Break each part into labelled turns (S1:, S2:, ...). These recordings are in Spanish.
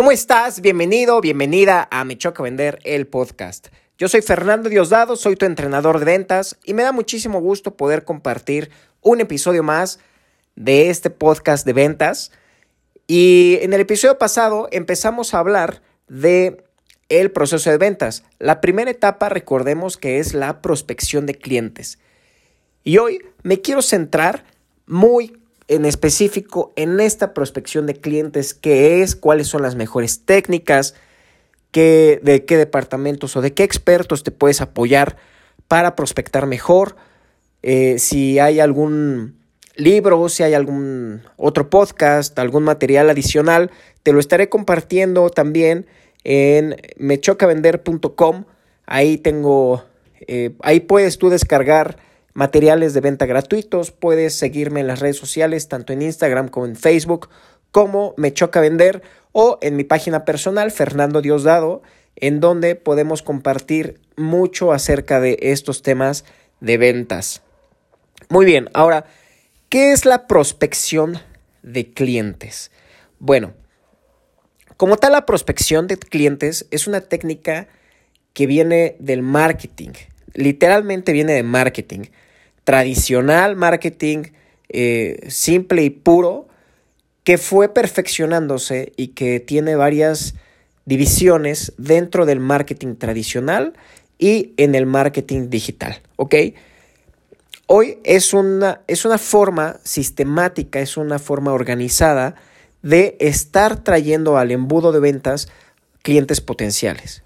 S1: ¿Cómo estás? Bienvenido, bienvenida a Me Choca Vender el podcast. Yo soy Fernando Diosdado, soy tu entrenador de ventas y me da muchísimo gusto poder compartir un episodio más de este podcast de ventas. Y en el episodio pasado empezamos a hablar de el proceso de ventas. La primera etapa, recordemos que es la prospección de clientes. Y hoy me quiero centrar muy en específico en esta prospección de clientes, qué es, cuáles son las mejores técnicas, qué, de qué departamentos o de qué expertos te puedes apoyar para prospectar mejor, eh, si hay algún libro, si hay algún otro podcast, algún material adicional, te lo estaré compartiendo también en mechocavender.com. Ahí tengo, eh, ahí puedes tú descargar materiales de venta gratuitos. Puedes seguirme en las redes sociales, tanto en Instagram como en Facebook, como Me Choca Vender, o en mi página personal, Fernando Diosdado, en donde podemos compartir mucho acerca de estos temas de ventas. Muy bien, ahora, ¿qué es la prospección de clientes? Bueno, como tal, la prospección de clientes es una técnica que viene del marketing, literalmente viene de marketing tradicional, marketing eh, simple y puro, que fue perfeccionándose y que tiene varias divisiones dentro del marketing tradicional y en el marketing digital. Hoy es una, es una forma sistemática, es una forma organizada de estar trayendo al embudo de ventas clientes potenciales.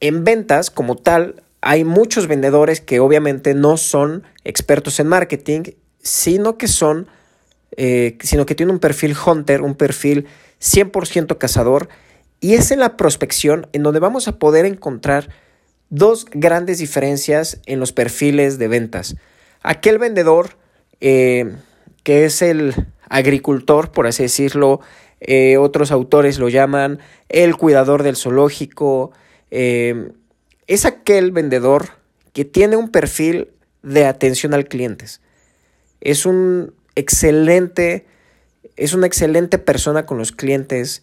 S1: En ventas como tal hay muchos vendedores que obviamente no son expertos en marketing, sino que son, eh, sino que tienen un perfil hunter, un perfil 100% cazador, y es en la prospección en donde vamos a poder encontrar dos grandes diferencias en los perfiles de ventas. Aquel vendedor eh, que es el agricultor, por así decirlo, eh, otros autores lo llaman el cuidador del zoológico, es aquel vendedor que tiene un perfil de atención al cliente. Es un excelente, es una excelente persona con los clientes.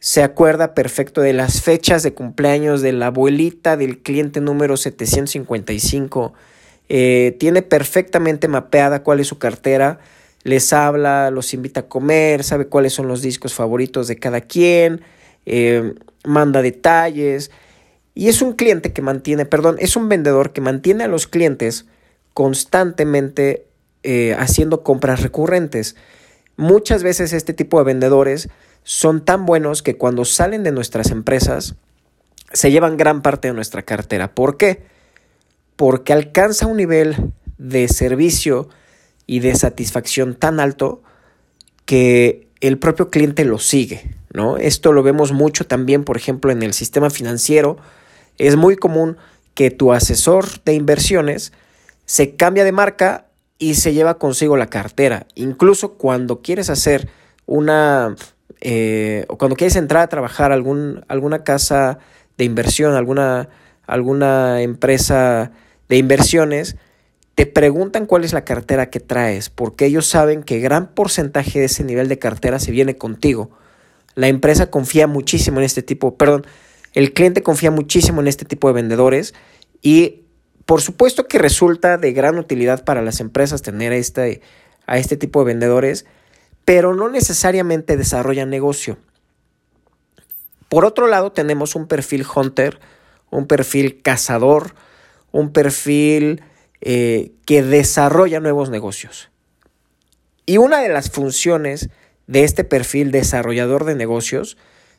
S1: Se acuerda perfecto de las fechas de cumpleaños de la abuelita del cliente número 755. Eh, tiene perfectamente mapeada cuál es su cartera. Les habla, los invita a comer, sabe cuáles son los discos favoritos de cada quien. Eh, manda detalles y es un cliente que mantiene, perdón, es un vendedor que mantiene a los clientes constantemente eh, haciendo compras recurrentes. Muchas veces este tipo de vendedores son tan buenos que cuando salen de nuestras empresas se llevan gran parte de nuestra cartera. ¿Por qué? Porque alcanza un nivel de servicio y de satisfacción tan alto que el propio cliente lo sigue, ¿no? Esto lo vemos mucho también, por ejemplo, en el sistema financiero, es muy común que tu asesor de inversiones se cambia de marca y se lleva consigo la cartera. Incluso cuando quieres hacer una, eh, o cuando quieres entrar a trabajar algún, alguna casa de inversión, alguna, alguna empresa de inversiones, te preguntan cuál es la cartera que traes, porque ellos saben que gran porcentaje de ese nivel de cartera se viene contigo. La empresa confía muchísimo en este tipo, perdón, el cliente confía muchísimo en este tipo de vendedores y por supuesto que resulta de gran utilidad para las empresas tener a este, a este tipo de vendedores, pero no necesariamente desarrollan negocio. Por otro lado, tenemos un perfil hunter, un perfil cazador, un perfil eh, que desarrolla nuevos negocios. Y una de las funciones de este perfil desarrollador de negocios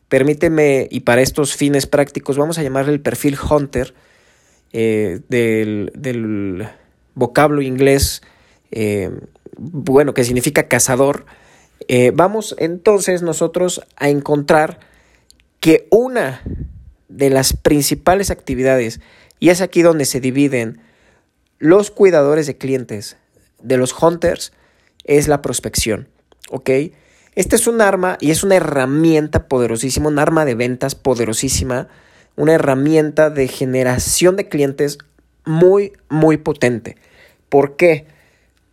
S1: Permíteme, y para estos fines prácticos, vamos a llamarle el perfil Hunter eh, del, vocablo inglés, eh, bueno, que significa cazador. Eh, vamos entonces nosotros a encontrar que una de las principales actividades, y es aquí donde se dividen los cuidadores de clientes de los hunters, es la prospección. ¿Ok? Este es un arma y es una herramienta poderosísima, un arma de ventas poderosísima, una herramienta de generación de clientes muy, muy potente. ¿Por qué?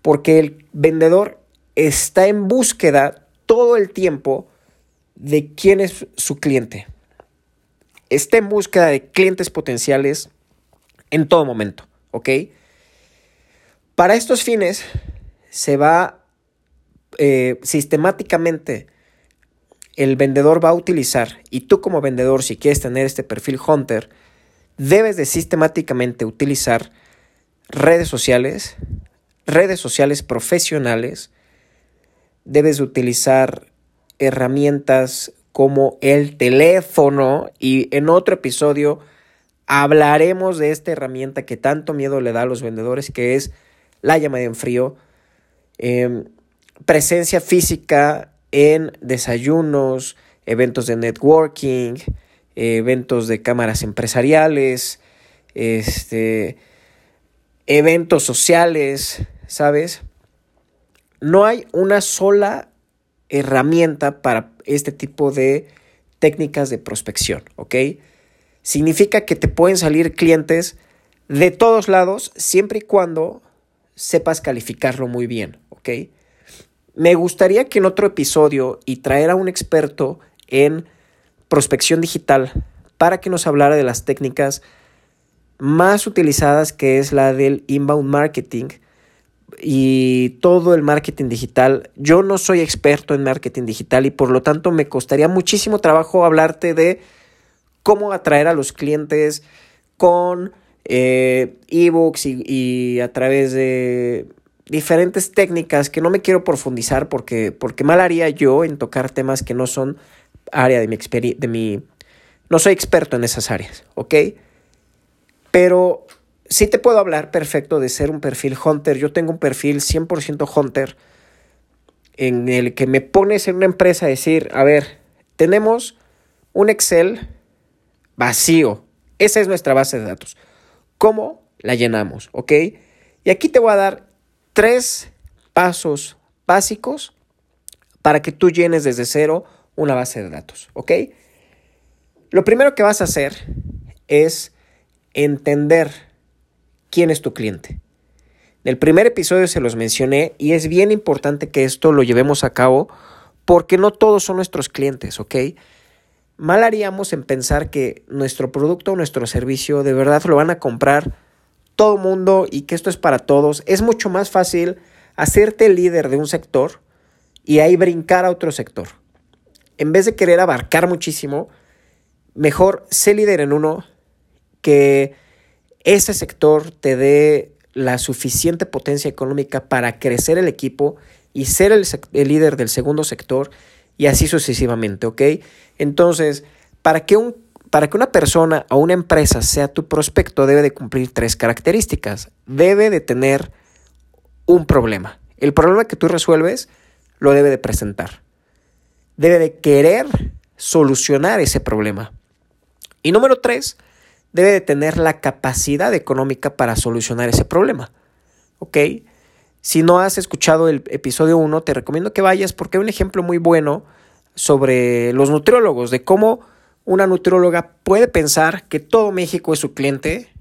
S1: Porque el vendedor está en búsqueda todo el tiempo de quién es su cliente. Esté en búsqueda de clientes potenciales en todo momento, ¿ok? Para estos fines se va eh, sistemáticamente el vendedor va a utilizar, y tú como vendedor, si quieres tener este perfil Hunter, debes de sistemáticamente utilizar redes sociales, redes sociales profesionales, debes de utilizar herramientas como el teléfono y en otro episodio hablaremos de esta herramienta que tanto miedo le da a los vendedores que es la llamada en frío. Em, presencia física en desayunos, eventos de networking, eventos de cámaras empresariales, este, eventos sociales, ¿sabes? No hay una sola herramienta para este tipo de técnicas de prospección, ¿ok? Significa que te pueden salir clientes de todos lados siempre y cuando sepas calificarlo muy bien, ¿ok? Me gustaría que en otro episodio y traer a un experto en prospección digital para que nos hablara de las técnicas más utilizadas que es la del inbound marketing y todo el marketing digital. Yo no soy experto en marketing digital y por lo tanto me costaría muchísimo trabajo hablarte de cómo atraer a los clientes con eh, ebooks y, a través de diferentes técnicas que no me quiero profundizar porque, porque mal haría yo en tocar temas que no son área de mi experiencia, de mi... No soy experto en esas áreas, ¿ok? Pero sí te puedo hablar perfecto de ser un perfil hunter. Yo tengo un perfil 100% hunter en el que me pones en una empresa a decir, a ver, tenemos un Excel vacío. Esa es nuestra base de datos. ¿Cómo la llenamos? ¿Ok? Y aquí te voy a dar tres pasos básicos para que tú llenes desde cero una base de datos. ¿Ok? Lo primero que vas a hacer es entender quién es tu cliente. En el primer episodio se los mencioné y es bien importante que esto lo llevemos a cabo porque no todos son nuestros clientes, ¿ok? Mal haríamos en pensar que nuestro producto o nuestro servicio de verdad lo van a comprar todo mundo y que esto es para todos. Es mucho más fácil hacerte líder de un sector y ahí brincar a otro sector. En vez de querer abarcar muchísimo, mejor sé líder en uno que ese sector te dé la suficiente potencia económica para crecer el equipo y ser el, líder del segundo sector y así sucesivamente, ¿ok? Entonces, para que, un, para que una persona o una empresa sea tu prospecto debe de cumplir tres características. Debe de tener un problema. El problema que tú resuelves lo debe de presentar. Debe de querer solucionar ese problema. Y número tres, debe de tener la capacidad económica para solucionar ese problema. ¿Ok? Si no has escuchado el episodio 1, te recomiendo que vayas porque hay un ejemplo muy bueno sobre los nutriólogos, de cómo una nutrióloga puede pensar que todo México es su cliente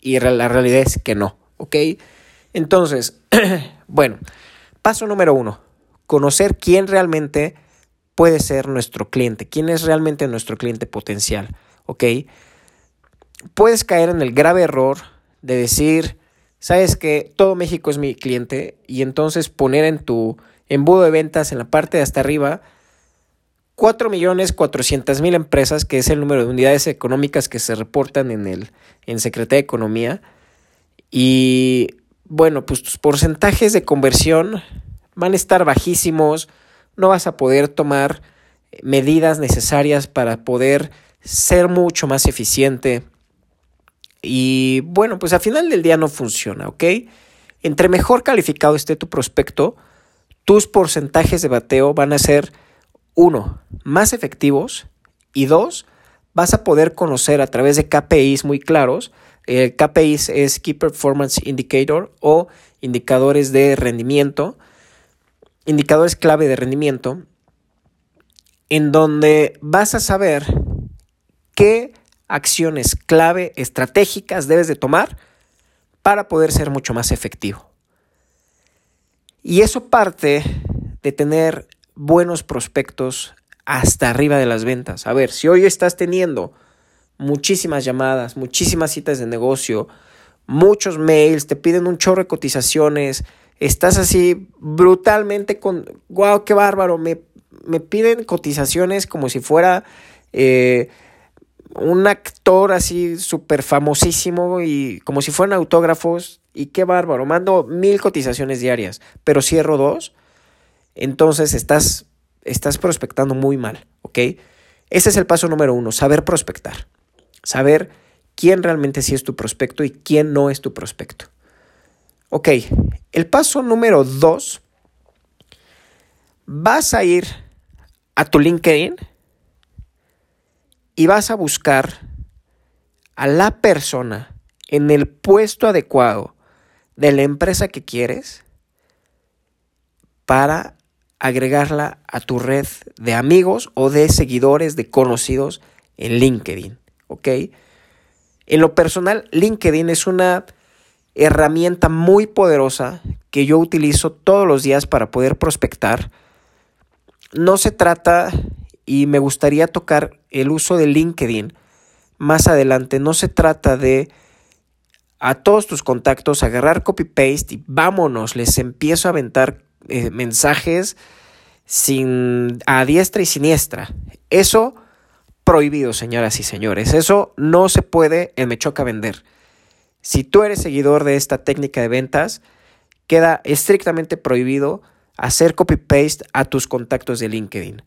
S1: y la realidad es que no. ¿Ok? Entonces, bueno, paso número uno, conocer quién realmente puede ser nuestro cliente, quién es realmente nuestro cliente potencial. ¿Ok? puedes caer en el grave error de decir, sabes que todo México es mi cliente y entonces poner en tu embudo de ventas en la parte de hasta arriba 4 millones 400 mil empresas, que es el número de unidades económicas que se reportan en el en Secretaría de Economía. Y bueno, pues tus porcentajes de conversión van a estar bajísimos, no vas a poder tomar medidas necesarias para poder ser mucho más eficiente. Y bueno, pues al final del día no funciona, ¿ok? Entre mejor calificado esté tu prospecto, tus porcentajes de bateo van a ser, uno, más efectivos y dos, vas a poder conocer a través de KPIs muy claros. El KPIs es Key Performance Indicator o indicadores de rendimiento, indicadores clave de rendimiento, en donde vas a saber qué acciones clave estratégicas debes de tomar para poder ser mucho más efectivo. Y eso parte de tener buenos prospectos hasta arriba de las ventas. A ver, si hoy estás teniendo muchísimas llamadas, muchísimas citas de negocio, muchos mails, te piden un chorro de cotizaciones, estás así brutalmente con, wow, qué bárbaro, me, me piden cotizaciones como si fuera eh, un actor así súper famosísimo y como si fueran autógrafos y qué bárbaro, mando mil cotizaciones diarias, pero cierro dos, entonces estás, estás prospectando muy mal, ¿ok? Ese es el paso número uno, saber prospectar, saber quién realmente sí es tu prospecto y quién no es tu prospecto. Ok, el paso número dos, vas a ir a tu LinkedIn y vas a buscar a la persona en el puesto adecuado de la empresa que quieres para agregarla a tu red de amigos o de seguidores, de conocidos en LinkedIn. ¿Ok? En lo personal, LinkedIn es una herramienta muy poderosa que yo utilizo todos los días para poder prospectar. No se trata, y me gustaría tocar el uso de LinkedIn más adelante, no se trata de a todos tus contactos agarrar copy-paste y vámonos, les empiezo a aventar eh, mensajes sin, a diestra y siniestra. Eso prohibido, señoras y señores. Eso no se puede en Me Choca Vender. Si tú eres seguidor de esta técnica de ventas, queda estrictamente prohibido hacer copy-paste a tus contactos de LinkedIn.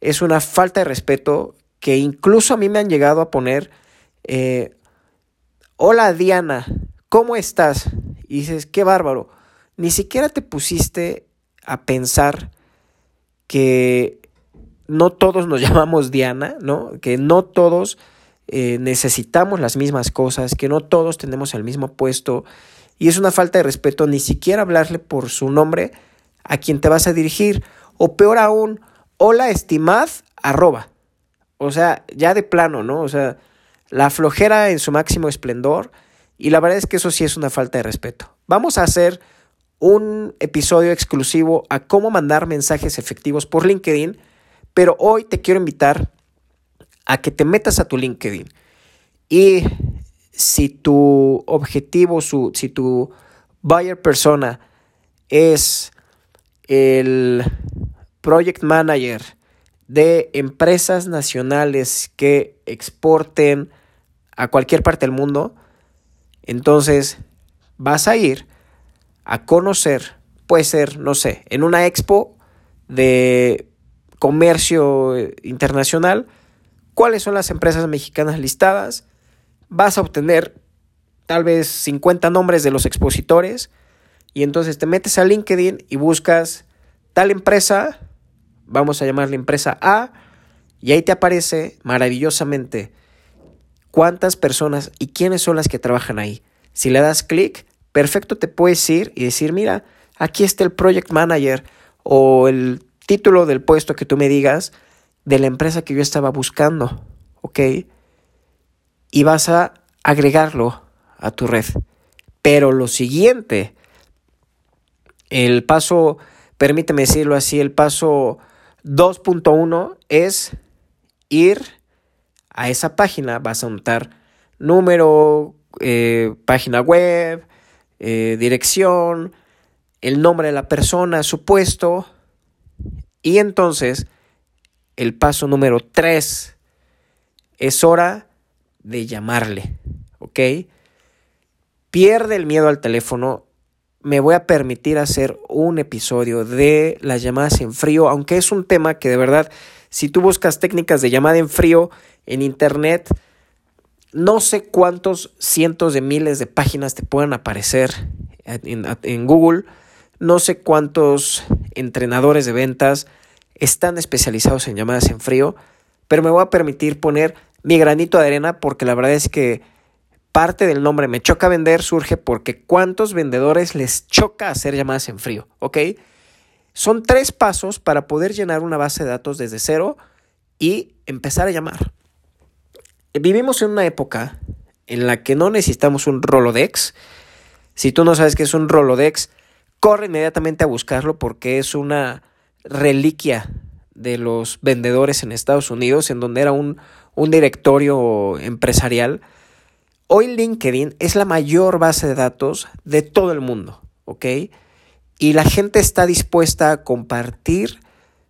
S1: Es una falta de respeto que incluso a mí me han llegado a poner, eh, hola Diana, ¿cómo estás? Y dices, qué bárbaro. Ni siquiera te pusiste a pensar que no todos nos llamamos Diana, ¿no? Que no todos eh, necesitamos las mismas cosas, que no todos tenemos el mismo puesto. Y es una falta de respeto ni siquiera hablarle por su nombre a quien te vas a dirigir. O peor aún, hola estimad, arroba. O sea, ya de plano, ¿no? O sea, la flojera en su máximo esplendor. Y la verdad es que eso sí es una falta de respeto. Vamos a hacer un episodio exclusivo a cómo mandar mensajes efectivos por LinkedIn pero hoy te quiero invitar a que te metas a tu LinkedIn. Y si tu objetivo, si tu buyer persona es el project manager de empresas nacionales que exporten a cualquier parte del mundo, entonces vas a ir a conocer, puede ser, no sé, en una expo de comercio internacional, cuáles son las empresas mexicanas listadas, vas a obtener tal vez 50 nombres de los expositores y entonces te metes a LinkedIn y buscas tal empresa, vamos a llamarla empresa A, y ahí te aparece maravillosamente cuántas personas y quiénes son las que trabajan ahí. Si le das clic, perfecto te puedes ir y decir, mira, aquí está el project manager o el título del puesto que tú me digas de la empresa que yo estaba buscando, ¿ok? Y vas a agregarlo a tu red. Pero lo siguiente, el paso, permíteme decirlo así, el paso 2.1 es ir a esa página, vas a anotar número, eh, página web, eh, dirección, el nombre de la persona, su puesto, y entonces, el paso número 3 es hora de llamarle, ¿ok? Pierde el miedo al teléfono. Me voy a permitir hacer un episodio de las llamadas en frío, aunque es un tema que de verdad, si tú buscas técnicas de llamada en frío en internet, no sé cuántos cientos de miles de páginas te puedan aparecer en, en Google no sé cuántos entrenadores de ventas están especializados en llamadas en frío, pero me voy a permitir poner mi granito de arena porque la verdad es que parte del nombre me choca vender surge porque cuántos vendedores les choca hacer llamadas en frío, ¿ok? Son tres pasos para poder llenar una base de datos desde cero y empezar a llamar. Vivimos en una época en la que no necesitamos un Rolodex. Si tú no sabes qué es un Rolodex, corre inmediatamente a buscarlo porque es una reliquia de los vendedores en Estados Unidos, en donde era un, directorio empresarial. Hoy LinkedIn es la mayor base de datos de todo el mundo, ¿ok? Y la gente está dispuesta a compartir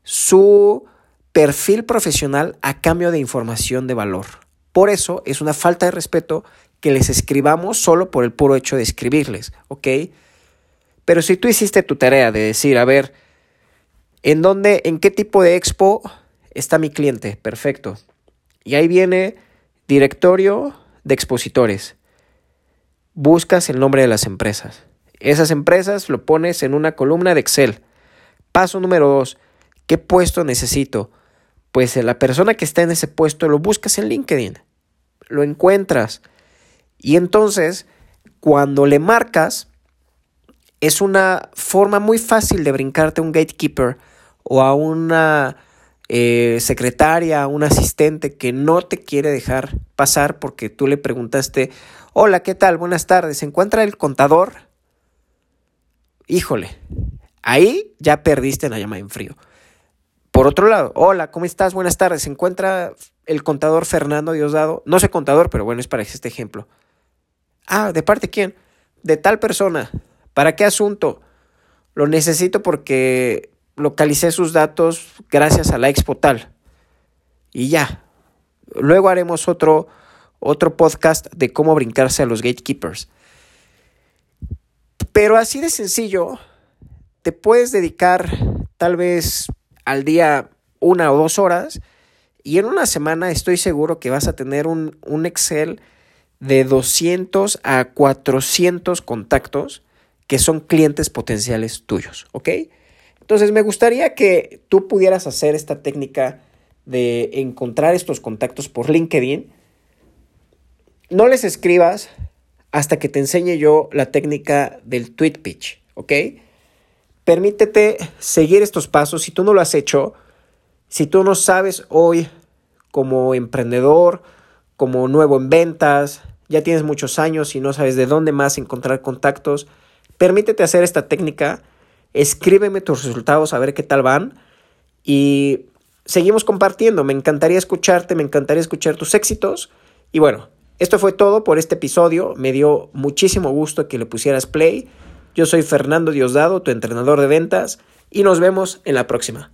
S1: su perfil profesional a cambio de información de valor. Por eso es una falta de respeto que les escribamos solo por el puro hecho de escribirles, ¿ok? Pero si tú hiciste tu tarea de decir, a ver, ¿en dónde, en qué tipo de expo está mi cliente? Perfecto. Y ahí viene directorio de expositores. Buscas el nombre de las empresas. Esas empresas lo pones en una columna de Excel. Paso número dos. ¿Qué puesto necesito? Pues la persona que está en ese puesto lo buscas en LinkedIn. Lo encuentras. Y entonces, cuando le marcas, es una forma muy fácil de brincarte a un gatekeeper o a una eh, secretaria, un asistente que no te quiere dejar pasar porque tú le preguntaste, hola, ¿qué tal? Buenas tardes, ¿se encuentra el contador? Híjole, ahí ya perdiste la llama en frío. Por otro lado, hola, ¿cómo estás? Buenas tardes, ¿se encuentra el contador Fernando Diosdado? No sé contador, pero bueno, es para este ejemplo. Ah, ¿de parte quién? De tal persona. ¿Para qué asunto? Lo necesito porque localicé sus datos gracias a la expo tal. Y ya. Luego haremos otro, otro podcast de cómo brincarse a los gatekeepers. Pero así de sencillo, te puedes dedicar tal vez al día una o dos horas y en una semana estoy seguro que vas a tener un, un Excel de 200 a 400 contactos que son clientes potenciales tuyos, ¿ok? Entonces me gustaría que tú pudieras hacer esta técnica de encontrar estos contactos por LinkedIn. No les escribas hasta que te enseñe yo la técnica del tweet pitch, ¿ok? Permítete seguir estos pasos. Si tú no lo has hecho, si tú no sabes hoy como emprendedor, como nuevo en ventas, ya tienes muchos años y no sabes de dónde más encontrar contactos, permítete hacer esta técnica escríbeme tus resultados a ver qué tal van y seguimos compartiendo. Me encantaría escucharte, me encantaría escuchar tus éxitos y bueno, esto fue todo por este episodio. Me dio muchísimo gusto que le pusieras play. Yo soy Fernando Diosdado, tu entrenador de ventas y nos vemos en la próxima.